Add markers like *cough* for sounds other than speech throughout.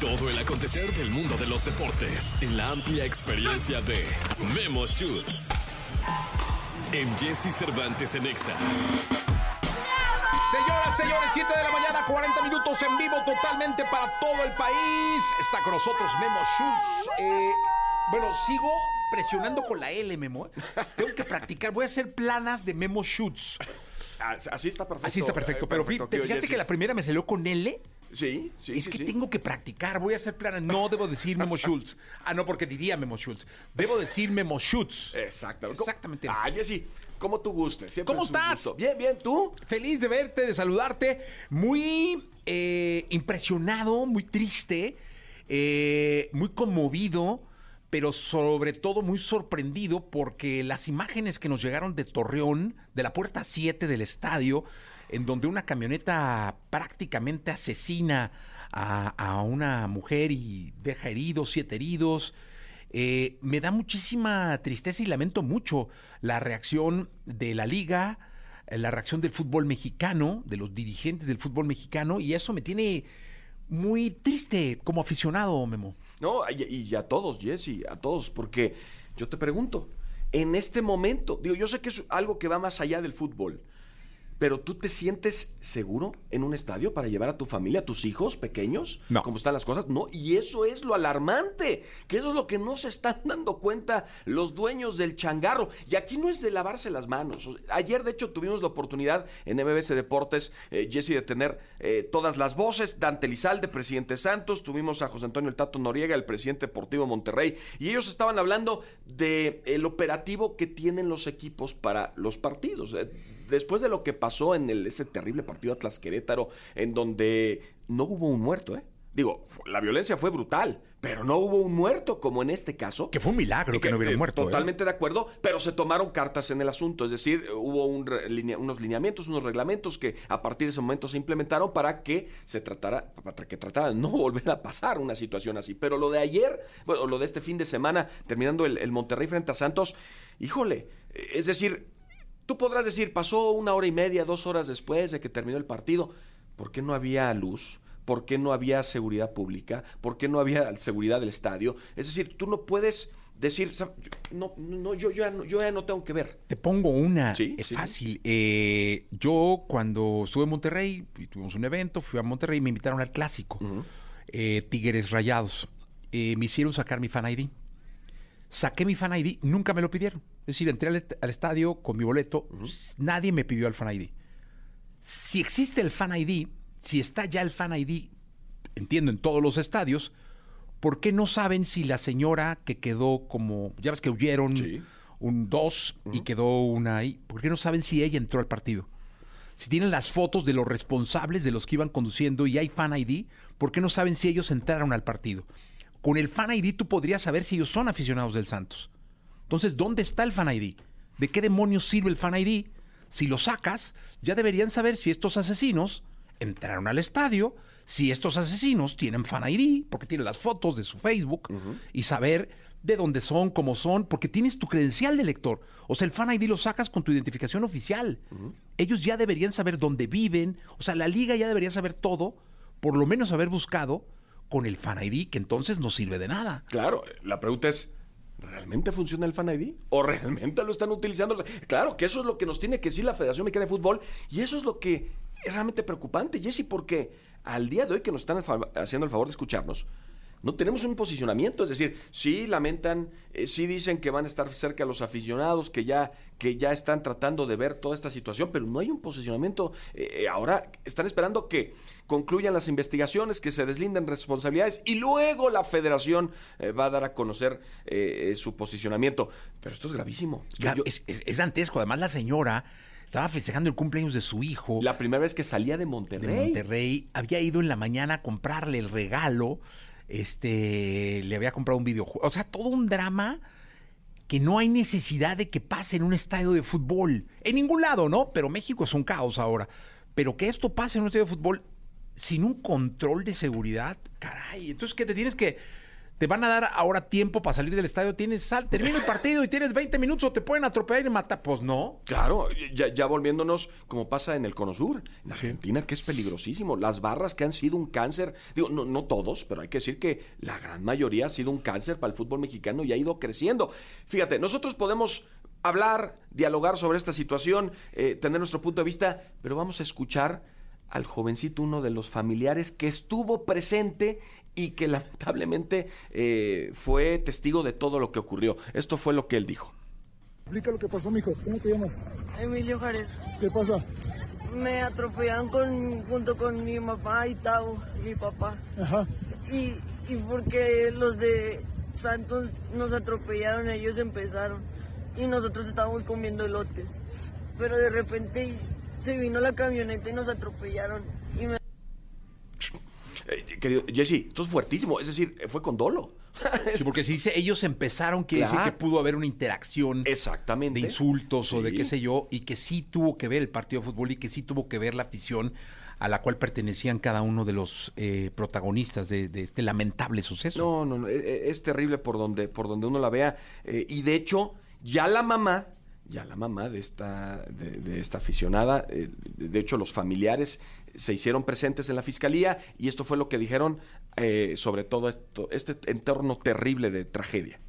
Todo el acontecer del mundo de los deportes en la amplia experiencia de Memo Shoots. En Jesse Cervantes en Exa. Señoras, señores, 7 de la mañana, 40 minutos en vivo totalmente para todo el país. Está con nosotros Memo Schultz. Eh, bueno, sigo presionando con la L, Memo. Tengo que practicar. Voy a hacer planas de Memo Schultz. Ah, Así está perfecto. Así está perfecto. Eh, Pero perfecto, ¿te fijaste Jesse. que la primera me salió con L? Sí, sí, es sí, que sí. tengo que practicar. Voy a hacer planas. No debo decir Memo *laughs* Schultz. Ah, no, porque diría Memo Schultz. Debo decir Memo Schultz. Exactamente. Exactamente. Ah, Jessy, como tú gustes. Siempre ¿Cómo es un estás? gusto. Bien, bien, ¿tú? Feliz de verte, de saludarte. Muy eh, impresionado, muy triste, eh, muy conmovido, pero sobre todo muy sorprendido porque las imágenes que nos llegaron de Torreón, de la puerta 7 del estadio, en donde una camioneta prácticamente asesina a, una mujer y deja heridos, siete heridos. Eh, me da muchísima tristeza y lamento mucho la reacción de la liga, eh, la reacción del fútbol mexicano, de los dirigentes del fútbol mexicano, y eso me tiene muy triste como aficionado, Memo. No, y, y a todos, Jesse, a todos, porque yo te pregunto, en este momento, digo, yo sé que es algo que va más allá del fútbol, pero ¿tú te sientes seguro en un estadio para llevar a tu familia, a tus hijos pequeños? No. ¿Cómo están las cosas? No, y eso es lo alarmante, que eso es lo que no se están *laughs* dando cuenta los dueños del changarro. Y aquí no es de lavarse las manos. Ayer, de hecho, tuvimos la oportunidad en MBS Deportes, eh, Jesse, de tener eh, todas las voces, Dante Lizalde, presidente Santos, tuvimos a José Antonio El Tato Noriega, el presidente deportivo Monterrey, y ellos estaban hablando de el operativo que tienen los equipos para los partidos. Eh, después de lo que pasó en el, ese terrible partido Atlas Querétaro, en donde no hubo un muerto, ¿eh? Digo, la violencia fue brutal, pero no hubo un muerto, como en este caso. Que fue un milagro que, no hubiera eh, muerto. ¿eh? Totalmente de acuerdo, pero se tomaron cartas en el asunto. Es decir, hubo un linea- unos lineamientos, unos reglamentos que a partir de ese momento se implementaron para que se tratara, para que tratara de no *laughs* volver a pasar una situación así. Pero lo de ayer, bueno, lo de este fin de semana, terminando el, el Monterrey frente a Santos, híjole, eh, es decir, tú podrás decir, pasó una hora y media, dos horas después de que terminó el partido, ¿por qué no había luz? ¿Por qué no había seguridad pública? ¿Por qué no había seguridad del estadio? Es decir, tú no puedes decir, "Sab- yo- no, no, yo, yo, ya no, yo ya no tengo que ver. Te pongo una Sí, eh, sí, sí. fácil. Eh, yo cuando estuve en Monterrey, tuvimos un evento, fui a Monterrey y me invitaron al clásico. eh, Tigres Rayados. Eh, me hicieron sacar mi fan ID. Saqué mi fan ID, nunca me lo pidieron. Es decir, entré al, est- al estadio con mi boleto, nadie me pidió el fan ID. Si existe el fan ID, si está ya el fan ID, entiendo, en todos los estadios, ¿por qué no saben si la señora que quedó como, ya ves que huyeron Sí. un 2 y quedó una ahí, ¿por qué no saben si ella entró al partido? Si tienen las fotos de los responsables de los que iban conduciendo y hay fan ID, ¿por qué no saben si ellos entraron al partido? Con el fan ID tú podrías saber si ellos son aficionados del Santos. Entonces, ¿dónde está el fan ID? ¿De qué demonios sirve el fan ID? Si lo sacas, ya deberían saber si estos asesinos entraron al estadio, si estos asesinos tienen fan ID, porque tienen las fotos de su Facebook, y saber de dónde son, cómo son, porque tienes tu credencial de lector. O sea, el fan ID lo sacas con tu identificación oficial. Ellos ya deberían saber dónde viven, o sea, la liga ya debería saber todo, por lo menos haber buscado con el fan ID, que entonces no sirve de nada. Claro, la pregunta es, ¿realmente funciona el Fan ID? ¿O realmente lo están utilizando? Claro, que eso es lo que nos tiene que decir la Federación Mexicana de Fútbol y eso es lo que es realmente preocupante, Jesse, porque al día de hoy que nos están haciendo el favor de escucharnos, no tenemos un posicionamiento, es decir, sí lamentan, eh, sí dicen que van a estar cerca a los aficionados, que ya, que ya están tratando de ver toda esta situación, pero no hay un posicionamiento. Eh, eh, ahora están esperando que concluyan las investigaciones, que se deslinden responsabilidades y luego la federación eh, va a dar a conocer su posicionamiento. Pero esto es gravísimo. Yo- es, es- es dantesco. Además, la señora estaba festejando el cumpleaños de su hijo la primera vez que salía de de Monterrey. Monterrey. Había ido en la mañana a comprarle el regalo. Este, le había comprado un videojuego. O sea, todo un drama que no hay necesidad de que pase en un estadio de fútbol. En ningún lado, ¿no? Pero México es un caos ahora. Pero que esto pase en un estadio de fútbol sin un control de seguridad, caray. Entonces, ¿qué te tienes que te van a dar ahora tiempo para salir del estadio, tienes sal, termina el partido y tienes 20 minutos o te pueden atropellar y matar. Pues no. Claro, ya, ya volviéndonos como pasa en el Cono Sur, en Argentina, que es peligrosísimo. Las barras que han sido un cáncer, digo, no, no todos, pero hay que decir que la gran mayoría ha sido un cáncer para el fútbol mexicano y ha ido creciendo. Fíjate, nosotros podemos hablar, dialogar sobre esta situación, eh, tener nuestro punto de vista, pero vamos a escuchar al jovencito, uno de los familiares que estuvo presente y que lamentablemente eh, fue testigo de todo lo que ocurrió. Esto fue lo que él dijo. Explica lo que pasó, mijo. ¿Cómo te llamas? Emilio Jared. ¿Qué pasa? Me atropellaron con, junto con mi mamá y Tao, mi papá. Ajá. Y, y porque los de Santos nos atropellaron, ellos empezaron. Y nosotros estábamos comiendo elotes. Pero de repente se vino la camioneta y nos atropellaron. Eh, querido Jesse, esto es fuertísimo, es decir, fue con dolo. Sí, porque si dice ellos empezaron, quiere decir que pudo haber una interacción Exactamente. de insultos o de qué sé yo, y que sí tuvo que ver el partido de fútbol y que sí tuvo que ver la afición a la cual pertenecían cada uno de los eh, protagonistas de, de este lamentable suceso. No, no, no, e- e- es terrible por donde, por donde uno la vea. Eh, y de hecho, ya la mamá, ya la mamá de esta, de, de esta aficionada, eh, de hecho los familiares se hicieron presentes en la fiscalía y esto fue lo que dijeron eh, sobre todo esto, este entorno terrible de tragedia.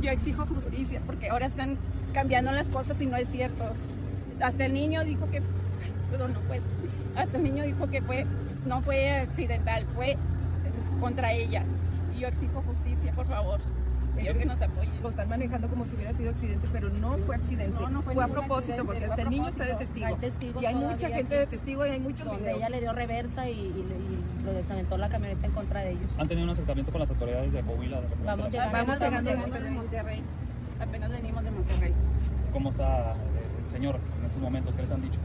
Yo exijo justicia porque ahora están cambiando las cosas y no es cierto. Hasta el niño dijo que, perdón, no fue, hasta el niño dijo que fue, no fue accidental, fue contra ella. Y yo exijo justicia, por favor. Quiero que nos apoyen. Lo están manejando como si hubiera sido accidente, pero no fue accidente. No, no fue fue, a propósito, accidente, porque el niño está de testigo. Hay testigos y hay mucha gente de testigo y hay muchos donde videos. ella le dio reversa y, y, y lo desaventó la camioneta en contra de ellos. ¿Han tenido un acercamiento con las autoridades de Coahuila? de Vamos llegando. Vamos llegando venimos de Monterrey. Apenas venimos de Monterrey. ¿Cómo está eh, el señor en estos momentos? ¿Qué les han dicho?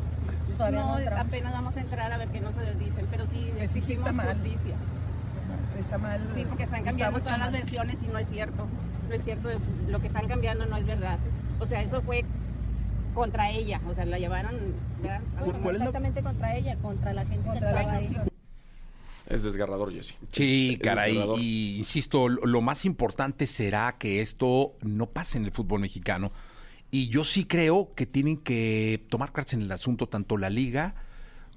Todavía no, apenas vamos a entrar a ver qué nos dicen, pero sí Que sí, sí está exigimos mal. justicia. Está mal. Sí, porque están cambiando todas las versiones y no es cierto. No es cierto, lo que están cambiando no es verdad. O sea, eso fue contra ella, o sea, la llevaron, ¿verdad? No exactamente contra ella, contra la gente Contra que la estaba ahí. Es desgarrador, Jesse. Sí, Es caray. Y insisto, lo, lo más importante será que esto no pase en el fútbol mexicano. Y yo sí creo que tienen que tomar cartas en el asunto, tanto la liga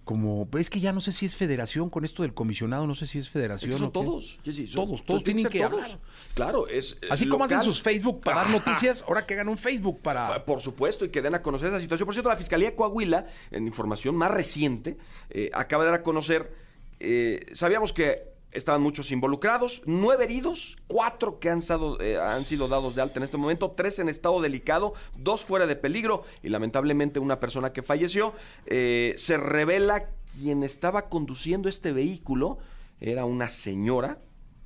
como. Es que ya no sé si es federación con esto del comisionado, no sé si es Es federación. que son o todos, Jesse. son- Todos, todos tienen que hablar. Claro, es. eh, Así como hacen sus Facebook para dar noticias, ahora que hagan un Facebook para. Ah, Por supuesto, y que den a conocer esa situación. Por cierto, la Fiscalía de Coahuila, en información más reciente, eh, acaba de dar a conocer, eh, sabíamos que estaban muchos involucrados, nueve heridos, cuatro que han, eh, han sido dados de alta en este momento, tres en estado delicado, dos fuera de peligro y lamentablemente una persona que falleció. Eh, se revela quien estaba conduciendo este vehículo, era una señora,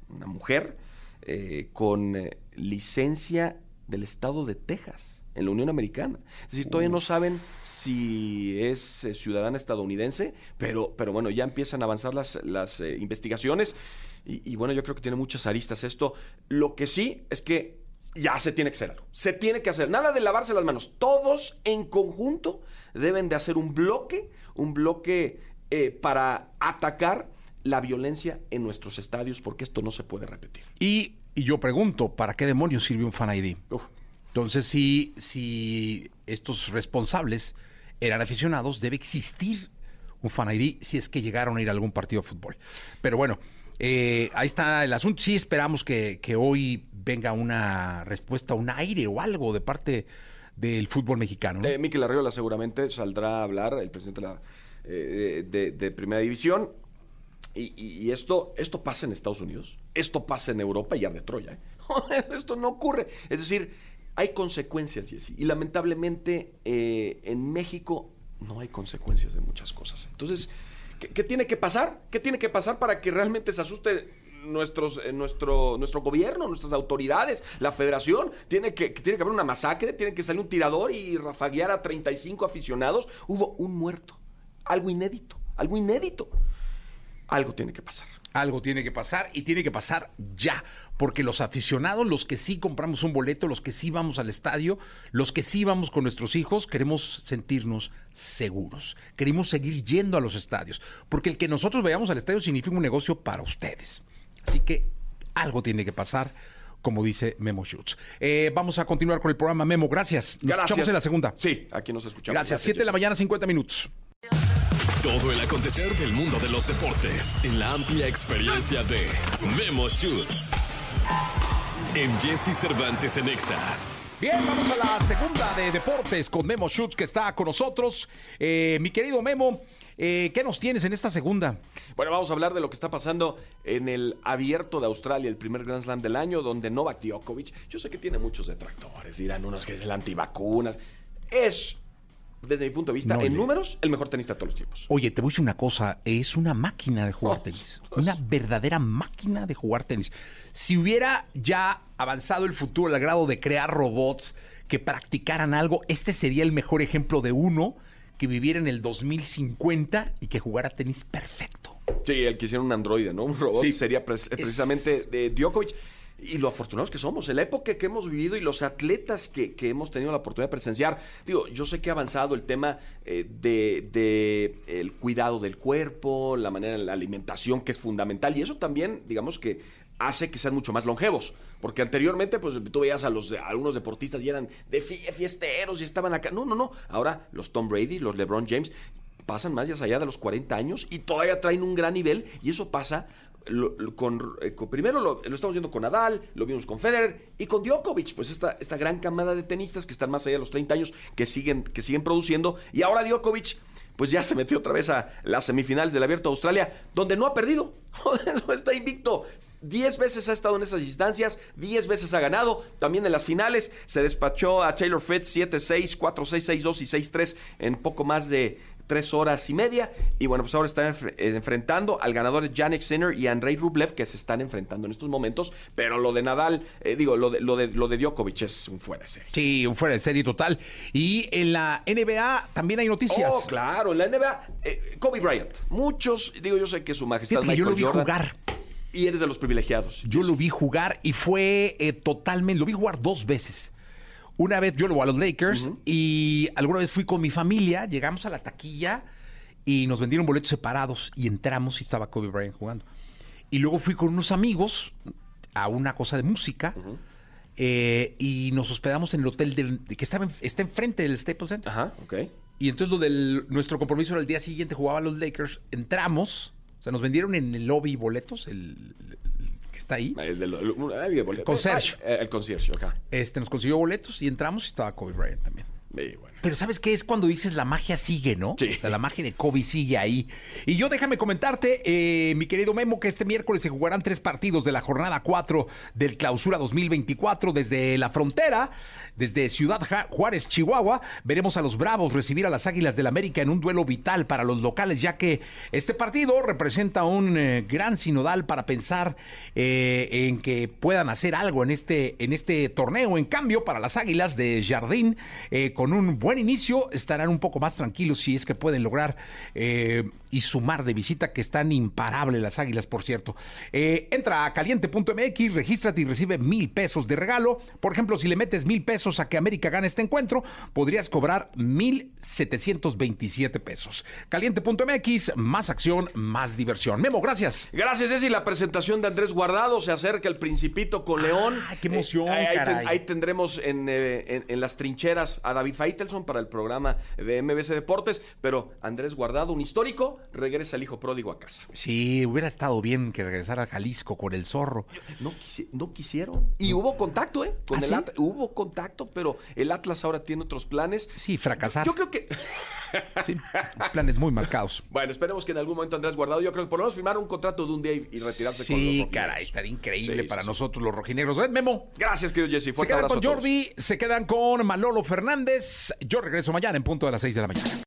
una mujer, eh, con eh, licencia del estado de Texas, en la Unión Americana. Es decir, todavía no saben si es eh, ciudadana estadounidense, pero, pero bueno, ya empiezan a avanzar las, las eh, investigaciones y, y bueno, yo creo que tiene muchas aristas esto. Lo que sí es que ya se tiene que hacer algo. Se tiene que hacer. Nada de lavarse las manos. Todos en conjunto deben de hacer un bloque, un bloque eh, para atacar la violencia en nuestros estadios, porque esto no se puede repetir. Y, y yo pregunto, ¿para qué demonios sirve un fan ID? Uf. Entonces, si, si estos responsables eran aficionados, debe existir un fan si es que llegaron a ir a algún partido de fútbol. Pero bueno, eh, ahí está el asunto. Sí esperamos que, que hoy venga una respuesta, un aire o algo de parte del fútbol mexicano. ¿no? Eh, Miquel Arriola seguramente saldrá a hablar, el presidente de, la, eh, Primera División. Y, y- esto, esto pasa en Estados Unidos, esto pasa en Europa y de Troya. ¿eh? *laughs* esto no ocurre. Es decir, hay consecuencias, Jesse. Y lamentablemente eh, en México no hay consecuencias de muchas cosas. Entonces, ¿qué, tiene que pasar? ¿Qué tiene que pasar para que realmente se asuste eh, nuestro, nuestro gobierno, nuestras autoridades, la federación? Tiene que, que tiene que haber una masacre, tiene que salir un tirador y rafaguear a 35 aficionados. Hubo un muerto. Algo inédito, algo inédito. Algo tiene que pasar. Algo tiene que pasar y tiene que pasar ya, porque los aficionados, los que sí compramos un boleto, los que sí vamos al estadio, los que sí vamos con nuestros hijos, queremos sentirnos seguros. Queremos seguir yendo a los estadios, porque el que nosotros vayamos al estadio significa un negocio para ustedes. Así que algo tiene que pasar, como dice Memo Schutz. Eh, vamos a continuar con el programa Memo, gracias. Nos Gracias. escuchamos en la segunda. Sí, aquí nos escuchamos. Gracias, 7 de la mañana, 50 minutos. Todo el acontecer del mundo de los deportes en la amplia experiencia de Memo Shoots. En Jesse Cervantes en Exa. Bien, vamos a la segunda de deportes con Memo Schutz que está con nosotros. Eh, mi querido Memo, eh, ¿qué nos tienes en esta segunda? Bueno, vamos a hablar de lo que está pasando en el abierto de Australia, el primer Grand Slam del año, donde Novak Djokovic, yo sé que tiene muchos detractores, dirán unos que es el antivacunas. Es, desde mi punto de vista, No, en números, el mejor tenista de todos los tiempos. Oye, te voy a decir una cosa, es una máquina de jugar Oh, tenis. Una verdadera máquina de jugar tenis. Si hubiera ya avanzado el futuro al grado de crear robots que practicaran algo, este sería el mejor ejemplo de uno que viviera en el 2050 y que jugara tenis perfecto. Sí, el que hiciera un androide, ¿no? Un robot Sí. sería pre- precisamente de Djokovic. Y lo afortunados que somos, en la época que hemos vivido y los atletas que, que hemos tenido la oportunidad de presenciar. Digo, yo sé que ha avanzado el tema eh, de, de el cuidado del cuerpo, la manera de la alimentación, que es fundamental. Y eso también, digamos que hace que sean mucho más longevos. Porque anteriormente, pues tú veías a los a algunos deportistas y eran de fie- fiesteros y estaban acá. No, no, no. Ahora los Tom Brady, los LeBron James, pasan más allá de los 40 años y todavía traen un gran nivel y eso pasa lo- lo- con, eh, con- primero lo, lo estamos viendo con Nadal, lo vimos con Federer y con Djokovic, pues esta, esta gran camada de tenistas que están más allá de los 30 años, que siguen, que siguen produciendo y ahora Djokovic pues ya se metió otra vez a las semifinales del Abierto de Australia, donde no ha perdido, *laughs* no está invicto. Diez veces ha estado en esas instancias, diez veces ha ganado. También en las finales se despachó a Taylor Fritz 7-6, 4-6, 6-2 y 6-3 en poco más de tres horas y media. Y bueno, pues ahora están enf- eh, enfrentando al ganador Yannick Sinner y Andrei Rublev, que se están enfrentando en estos momentos. Pero lo de Nadal, eh, digo, lo de, lo, de, lo de Djokovic es un fuera de serie. Sí, un fuera de serie total. Y en la NBA también hay noticias. Oh, claro, en la NBA, eh, Kobe Bryant. Muchos, digo, yo sé que su majestad que yo Michael lo vi Jordan, jugar. Y eres de los privilegiados. Yo lo vi jugar y fue eh, totalmente, lo vi jugar dos veces. Una vez yo lo voy a los Lakers y alguna vez fui con mi familia, llegamos a la taquilla y nos vendieron boletos separados y entramos y estaba Kobe Bryant jugando. Y luego fui con unos amigos a una cosa de música eh, y nos hospedamos en el hotel del- que estaba en- está enfrente del Staples Center. Ajá, ok. Y entonces lo del nuestro compromiso era el día siguiente jugaba los Lakers, entramos, o sea, nos vendieron en el lobby boletos, el, está ahí. El, del- el- el- el- el- concierge. El concierge, acá. Este, nos consiguió boletos y entramos y estaba Kobe Bryant también. Y bueno. Pero ¿sabes qué? Es cuando dices la magia sigue, ¿no? Sí. O sea, la magia de Kobe sigue ahí. Y yo déjame comentarte, eh, mi querido Memo, que este miércoles se jugarán tres partidos de la jornada 4 del Clausura 2024 desde la frontera, desde Ciudad Juárez, Chihuahua. Veremos a los Bravos recibir a las Águilas del América en un duelo vital para los locales, ya que este partido representa un eh, gran sinodal para pensar eh, en que puedan hacer algo en este, en este torneo. En cambio, para las Águilas de Jardín, con un buen inicio, estarán un poco más tranquilos si es que pueden lograr eh, y sumar de visita, que están imparables las Águilas, por cierto. Eh, entra a caliente.mx, regístrate y recibe mil pesos de regalo. Por ejemplo, si le metes mil pesos a que América gane este encuentro, podrías cobrar mil setecientos veintisiete pesos. Caliente.mx, más acción, más diversión. Memo, gracias. Gracias, Ceci. La presentación de Andrés Guardado se acerca el Principito con León. Ay, qué emoción, Eh, ahí, caray. ahí tendremos en, eh, en- en las trincheras a David Faitelson para el programa de MBC Deportes. Pero Andrés Guardado, un histórico, regresa el hijo pródigo a casa. Sí, hubiera estado bien que regresara a Jalisco con el zorro. No, quisi- no quisieron. Y hubo contacto, ¿eh? Con ¿Ah, el sí? Atlas. Hubo contacto, pero el Atlas ahora tiene otros planes. Sí, fracasar. Yo creo que. *laughs* Sí, planes muy marcados. Bueno, esperemos que en algún momento Andrés Guardado, yo creo que por lo menos firmar un contrato de un día y, retirarse con los Sí, caray, estaría increíble Sí, para sí, sí. nosotros los rojinegros. ¿Ves, Memo? Gracias, querido Jesse. Se quedan abrazo con. Jordi, se quedan con Manolo Fernández. Yo regreso mañana en punto de las 6 de la mañana.